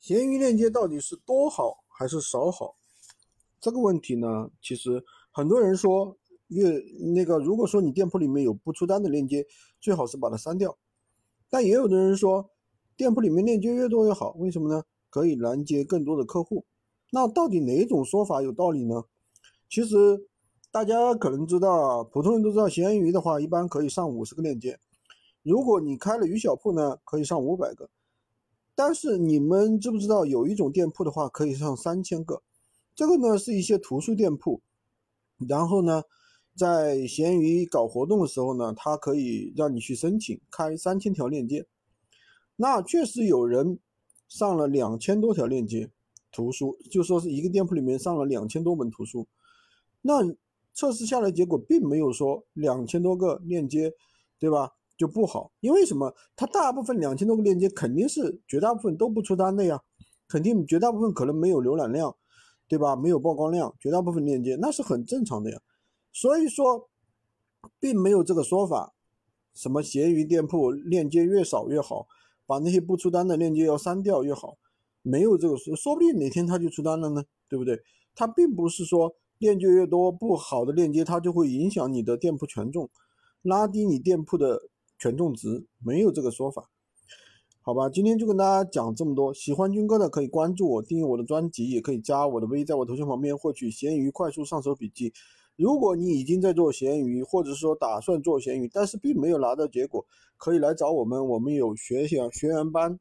闲鱼链接到底是多好还是少好？这个问题呢，其实很多人说越那个，如果说你店铺里面有不出单的链接，最好是把它删掉。但也有的人说，店铺里面链接越多越好，为什么呢？可以拦截更多的客户。那到底哪种说法有道理呢？其实大家可能知道，普通人都知道，闲鱼的话一般可以上五十个链接。如果你开了鱼小铺呢，可以上五百个。但是你们知不知道有一种店铺的话可以上三千个？这个呢是一些图书店铺，然后呢，在闲鱼搞活动的时候呢，它可以让你去申请开三千条链接。那确实有人上了两千多条链接，图书就说是一个店铺里面上了两千多本图书。那测试下来结果并没有说两千多个链接，对吧？就不好，因为什么？它大部分两千多个链接肯定是绝大部分都不出单的呀，肯定绝大部分可能没有浏览量，对吧？没有曝光量，绝大部分链接那是很正常的呀。所以说，并没有这个说法，什么闲鱼店铺链接越少越好，把那些不出单的链接要删掉越好，没有这个说，说不定哪天他就出单了呢，对不对？它并不是说链接越多不好的链接，它就会影响你的店铺权重，拉低你店铺的。权重值没有这个说法，好吧，今天就跟大家讲这么多。喜欢军哥的可以关注我，订阅我的专辑，也可以加我的微，在我头像旁边获取闲鱼快速上手笔记。如果你已经在做闲鱼，或者说打算做闲鱼，但是并没有拿到结果，可以来找我们，我们有学学学员班。